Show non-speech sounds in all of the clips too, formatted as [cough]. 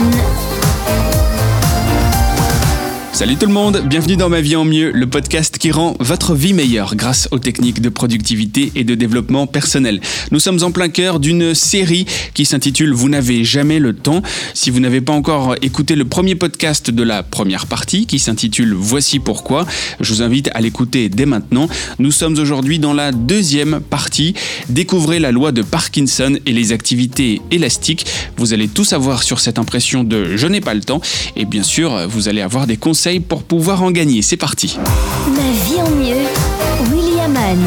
one. Salut tout le monde, bienvenue dans Ma vie en mieux, le podcast qui rend votre vie meilleure grâce aux techniques de productivité et de développement personnel. Nous sommes en plein cœur d'une série qui s'intitule Vous n'avez jamais le temps. Si vous n'avez pas encore écouté le premier podcast de la première partie qui s'intitule Voici pourquoi, je vous invite à l'écouter dès maintenant. Nous sommes aujourd'hui dans la deuxième partie. Découvrez la loi de Parkinson et les activités élastiques. Vous allez tout savoir sur cette impression de je n'ai pas le temps et bien sûr vous allez avoir des conseils pour pouvoir en gagner. C'est parti. Ma vie en mieux. Williaman.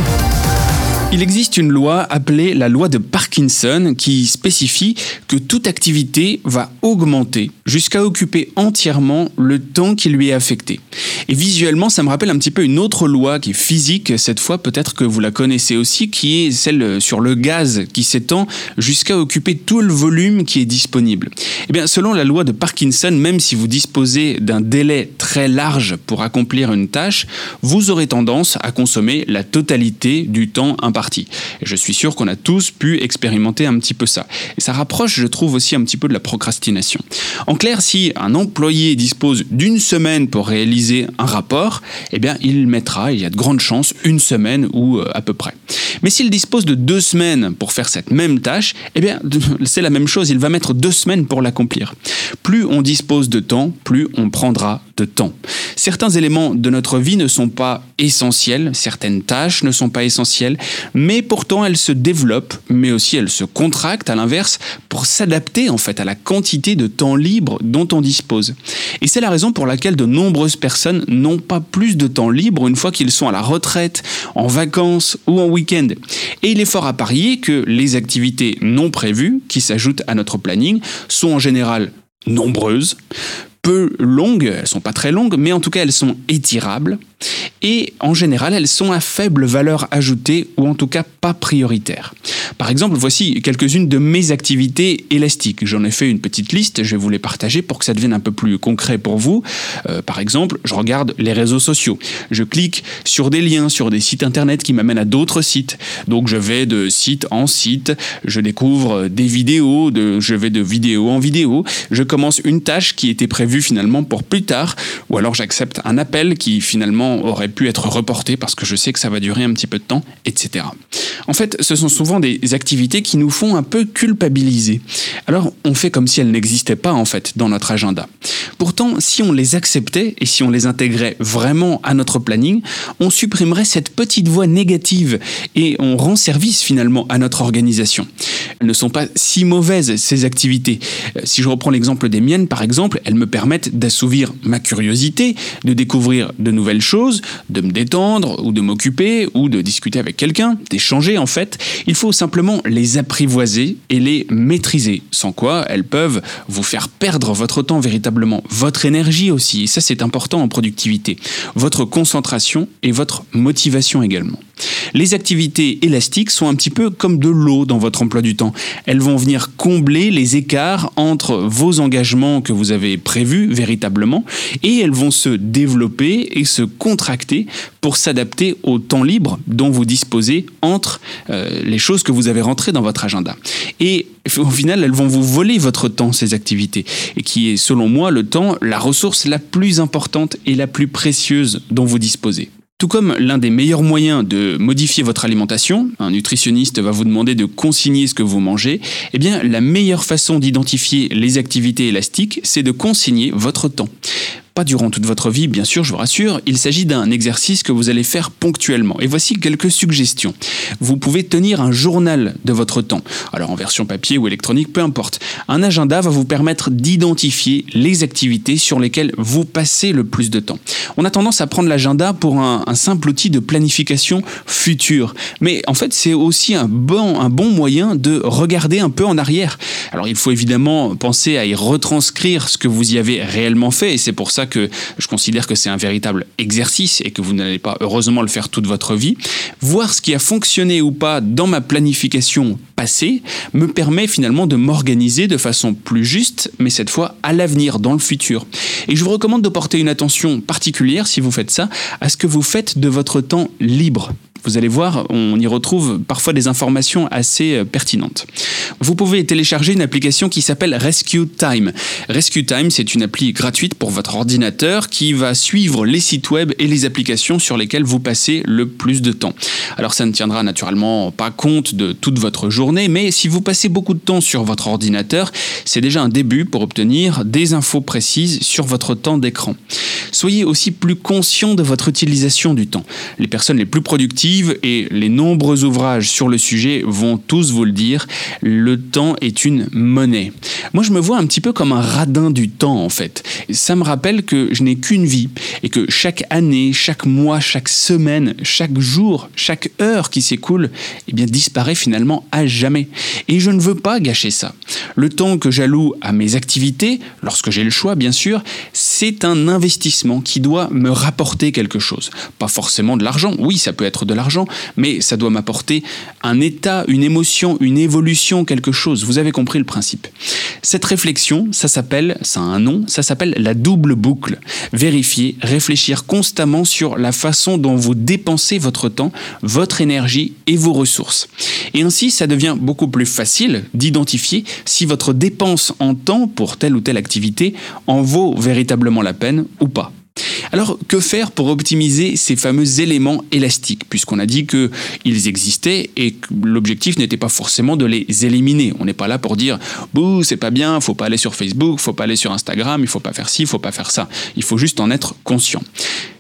Il existe une loi appelée la loi de Parkinson qui spécifie que toute activité va augmenter jusqu'à occuper entièrement le temps qui lui est affecté. Et visuellement, ça me rappelle un petit peu une autre loi qui est physique, cette fois peut-être que vous la connaissez aussi, qui est celle sur le gaz qui s'étend jusqu'à occuper tout le volume qui est disponible. Eh bien, selon la loi de Parkinson, même si vous disposez d'un délai très large pour accomplir une tâche, vous aurez tendance à consommer la totalité du temps imparti. Et je suis sûr qu'on a tous pu expérimenter un petit peu ça. Et ça rapproche, je trouve, aussi un petit peu de la procrastination. En clair, si un employé dispose d'une semaine pour réaliser un rapport, eh bien, il mettra, il y a de grandes chances, une semaine ou euh, à peu près. Mais s'il dispose de deux semaines pour faire cette même tâche, eh bien, [laughs] c'est la même chose, il va mettre deux semaines pour l'accomplir. Plus on dispose de temps, plus on prendra de temps. Certains éléments de notre vie ne sont pas essentiels, certaines tâches ne sont pas essentielles, mais pourtant elles se développent, mais aussi elles se contractent à l'inverse pour s'adapter en fait à la quantité de temps libre dont on dispose. Et c'est la raison pour laquelle de nombreuses personnes n'ont pas plus de temps libre une fois qu'ils sont à la retraite, en vacances ou en week-end. Et il est fort à parier que les activités non prévues qui s'ajoutent à notre planning sont en général nombreuses, peu longues, elles sont pas très longues, mais en tout cas elles sont étirables, et en général elles sont à faible valeur ajoutée ou en tout cas pas prioritaires. Par exemple, voici quelques-unes de mes activités élastiques. J'en ai fait une petite liste, je vais vous les partager pour que ça devienne un peu plus concret pour vous. Euh, par exemple, je regarde les réseaux sociaux. Je clique sur des liens, sur des sites internet qui m'amènent à d'autres sites. Donc je vais de site en site, je découvre des vidéos, je vais de vidéo en vidéo, je commence une tâche qui était prévue finalement pour plus tard, ou alors j'accepte un appel qui finalement aurait pu être reporté parce que je sais que ça va durer un petit peu de temps, etc. En fait, ce sont souvent des activités qui nous font un peu culpabiliser. Alors, on fait comme si elles n'existaient pas en fait dans notre agenda. Pourtant, si on les acceptait et si on les intégrait vraiment à notre planning, on supprimerait cette petite voix négative et on rend service finalement à notre organisation. Elles ne sont pas si mauvaises ces activités. Euh, si je reprends l'exemple des miennes par exemple, elles me permettent d'assouvir ma curiosité, de découvrir de nouvelles choses, de me détendre ou de m'occuper ou de discuter avec quelqu'un, d'échanger en fait. Il faut simplement les apprivoiser et les maîtriser, sans quoi elles peuvent vous faire perdre votre temps véritablement, votre énergie aussi, et ça c'est important en productivité, votre concentration et votre motivation également. Les activités élastiques sont un petit peu comme de l'eau dans votre emploi du temps. Elles vont venir combler les écarts entre vos engagements que vous avez prévus véritablement et elles vont se développer et se contracter pour s'adapter au temps libre dont vous disposez entre euh, les choses que vous avez rentrées dans votre agenda. Et au final, elles vont vous voler votre temps, ces activités, et qui est, selon moi, le temps, la ressource la plus importante et la plus précieuse dont vous disposez. Tout comme l'un des meilleurs moyens de modifier votre alimentation, un nutritionniste va vous demander de consigner ce que vous mangez, eh bien la meilleure façon d'identifier les activités élastiques, c'est de consigner votre temps. Pas durant toute votre vie, bien sûr, je vous rassure, il s'agit d'un exercice que vous allez faire ponctuellement. Et voici quelques suggestions. Vous pouvez tenir un journal de votre temps. Alors en version papier ou électronique, peu importe. Un agenda va vous permettre d'identifier les activités sur lesquelles vous passez le plus de temps. On a tendance à prendre l'agenda pour un, simple outil de planification future. Mais en fait, c'est aussi un bon, un bon moyen de regarder un peu en arrière. Alors il faut évidemment penser à y retranscrire ce que vous y avez réellement fait. Et c'est pour ça que je considère que c'est un véritable exercice et que vous n'allez pas heureusement le faire toute votre vie. Voir ce qui a fonctionné ou pas dans ma planification passée me permet finalement de m'organiser de façon plus juste, mais cette fois à l'avenir, dans le futur. Et je vous recommande de porter une attention particulière, si vous faites ça, à ce que vous faites de votre temps libre. Vous allez voir, on y retrouve parfois des informations assez euh, pertinentes. Vous pouvez télécharger une application qui s'appelle Rescue Time. Rescue Time, c'est une appli gratuite pour votre ordinateur qui va suivre les sites web et les applications sur lesquelles vous passez le plus de temps. Alors ça ne tiendra naturellement pas compte de toute votre journée, mais si vous passez beaucoup de temps sur votre ordinateur, c'est déjà un début pour obtenir des infos précises sur votre temps d'écran. Soyez aussi plus conscient de votre utilisation du temps. Les personnes les plus productives et les nombreux ouvrages sur le sujet vont tous vous le dire, le temps est une monnaie. Moi je me vois un petit peu comme un radin du temps en fait. Ça me rappelle que je n'ai qu'une vie et que chaque année, chaque mois, chaque semaine, chaque jour, chaque heure qui s'écoule, eh bien disparaît finalement à jamais. Et je ne veux pas gâcher ça. Le temps que j'alloue à mes activités, lorsque j'ai le choix bien sûr, c'est un investissement qui doit me rapporter quelque chose. Pas forcément de l'argent, oui ça peut être de l'argent, mais ça doit m'apporter un état, une émotion, une évolution, quelque chose. Vous avez compris le principe. Cette réflexion, ça s'appelle, ça a un nom, ça s'appelle la double boucle. Vérifier, réfléchir constamment sur la façon dont vous dépensez votre temps, votre énergie et vos ressources. Et ainsi, ça devient beaucoup plus facile d'identifier si votre dépense en temps pour telle ou telle activité en vaut véritablement la peine ou pas. Alors, que faire pour optimiser ces fameux éléments élastiques, puisqu'on a dit qu'ils existaient et que l'objectif n'était pas forcément de les éliminer? On n'est pas là pour dire bouh, c'est pas bien, faut pas aller sur Facebook, faut pas aller sur Instagram, il faut pas faire ci, il faut pas faire ça. Il faut juste en être conscient.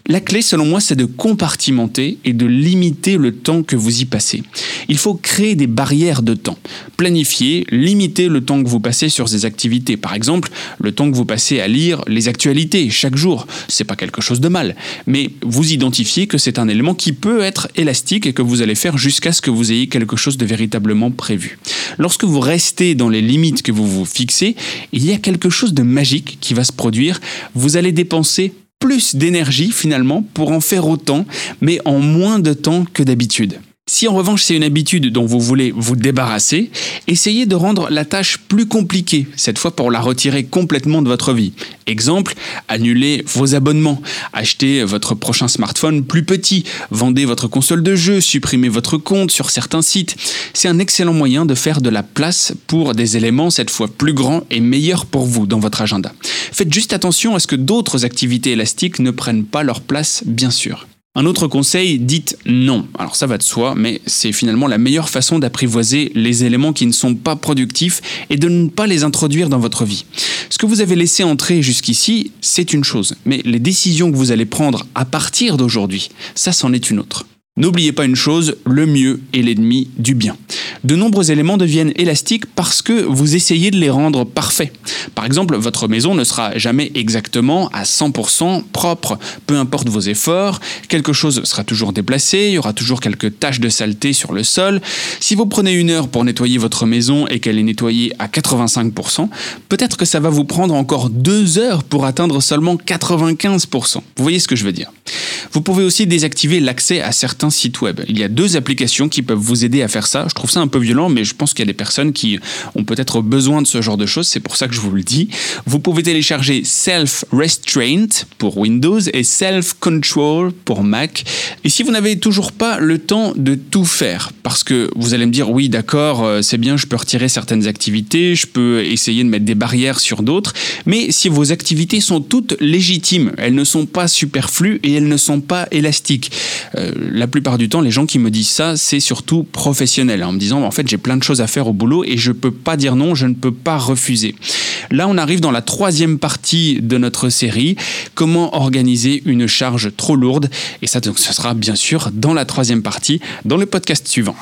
La clé, selon moi, c'est de compartimenter et de limiter le temps que vous y passez. Il faut créer des barrières de temps. Planifier, limiter le temps que vous passez sur ces activités. Par exemple, le temps que vous passez à lire les actualités chaque jour. C'est pas quelque chose de mal. Mais vous identifiez que c'est un élément qui peut être élastique et que vous allez faire jusqu'à ce que vous ayez quelque chose de véritablement prévu. Lorsque vous restez dans les limites que vous vous fixez, il y a quelque chose de magique qui va se produire. Vous allez dépenser plus d'énergie finalement pour en faire autant, mais en moins de temps que d'habitude. Si en revanche c'est une habitude dont vous voulez vous débarrasser, essayez de rendre la tâche plus compliquée, cette fois pour la retirer complètement de votre vie. Exemple, annulez vos abonnements, achetez votre prochain smartphone plus petit, vendez votre console de jeu, supprimez votre compte sur certains sites. C'est un excellent moyen de faire de la place pour des éléments cette fois plus grands et meilleurs pour vous dans votre agenda. Faites juste attention à ce que d'autres activités élastiques ne prennent pas leur place, bien sûr. Un autre conseil, dites non. Alors ça va de soi, mais c'est finalement la meilleure façon d'apprivoiser les éléments qui ne sont pas productifs et de ne pas les introduire dans votre vie. Ce que vous avez laissé entrer jusqu'ici, c'est une chose, mais les décisions que vous allez prendre à partir d'aujourd'hui, ça c'en est une autre. N'oubliez pas une chose, le mieux est l'ennemi du bien. De nombreux éléments deviennent élastiques parce que vous essayez de les rendre parfaits. Par exemple, votre maison ne sera jamais exactement à 100% propre, peu importe vos efforts, quelque chose sera toujours déplacé, il y aura toujours quelques taches de saleté sur le sol. Si vous prenez une heure pour nettoyer votre maison et qu'elle est nettoyée à 85%, peut-être que ça va vous prendre encore deux heures pour atteindre seulement 95%. Vous voyez ce que je veux dire? Vous pouvez aussi désactiver l'accès à certains sites web. Il y a deux applications qui peuvent vous aider à faire ça. Je trouve ça un peu violent, mais je pense qu'il y a des personnes qui ont peut-être besoin de ce genre de choses. C'est pour ça que je vous le dis. Vous pouvez télécharger Self Restraint pour Windows et Self Control pour Mac. Et si vous n'avez toujours pas le temps de tout faire, parce que vous allez me dire oui, d'accord, euh, c'est bien, je peux retirer certaines activités, je peux essayer de mettre des barrières sur d'autres, mais si vos activités sont toutes légitimes, elles ne sont pas superflues et elles ne sont pas élastiques. Euh, la plupart du temps, les gens qui me disent ça, c'est surtout professionnel, en me disant en fait j'ai plein de choses à faire au boulot et je peux pas dire non, je ne peux pas refuser. Là, on arrive dans la troisième partie de notre série, comment organiser une charge trop lourde, et ça donc ce sera bien sûr dans la troisième partie, dans le podcast suivant.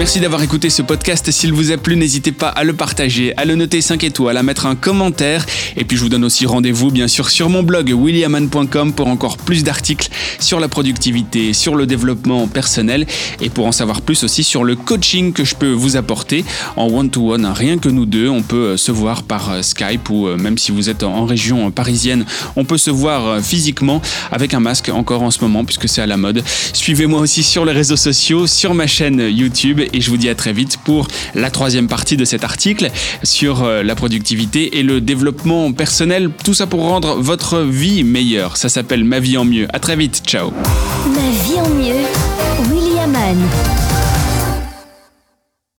Merci d'avoir écouté ce podcast. S'il vous a plu, n'hésitez pas à le partager, à le noter 5 étoiles, à mettre un commentaire. Et puis je vous donne aussi rendez-vous bien sûr sur mon blog williaman.com pour encore plus d'articles sur la productivité, sur le développement personnel et pour en savoir plus aussi sur le coaching que je peux vous apporter en one-to-one. Rien que nous deux, on peut euh, se voir par euh, Skype ou euh, même si vous êtes en région parisienne, on peut se voir physiquement avec un masque encore en ce moment puisque c'est à la mode. Suivez-moi aussi sur les réseaux sociaux, sur ma chaîne YouTube et je vous dis à très vite pour la troisième partie de cet article sur euh, la productivité et le développement personnel. Tout ça pour rendre votre vie meilleure. Ça s'appelle Ma vie en mieux. À très vite. Ciao. Ma vie en mieux. William Mann.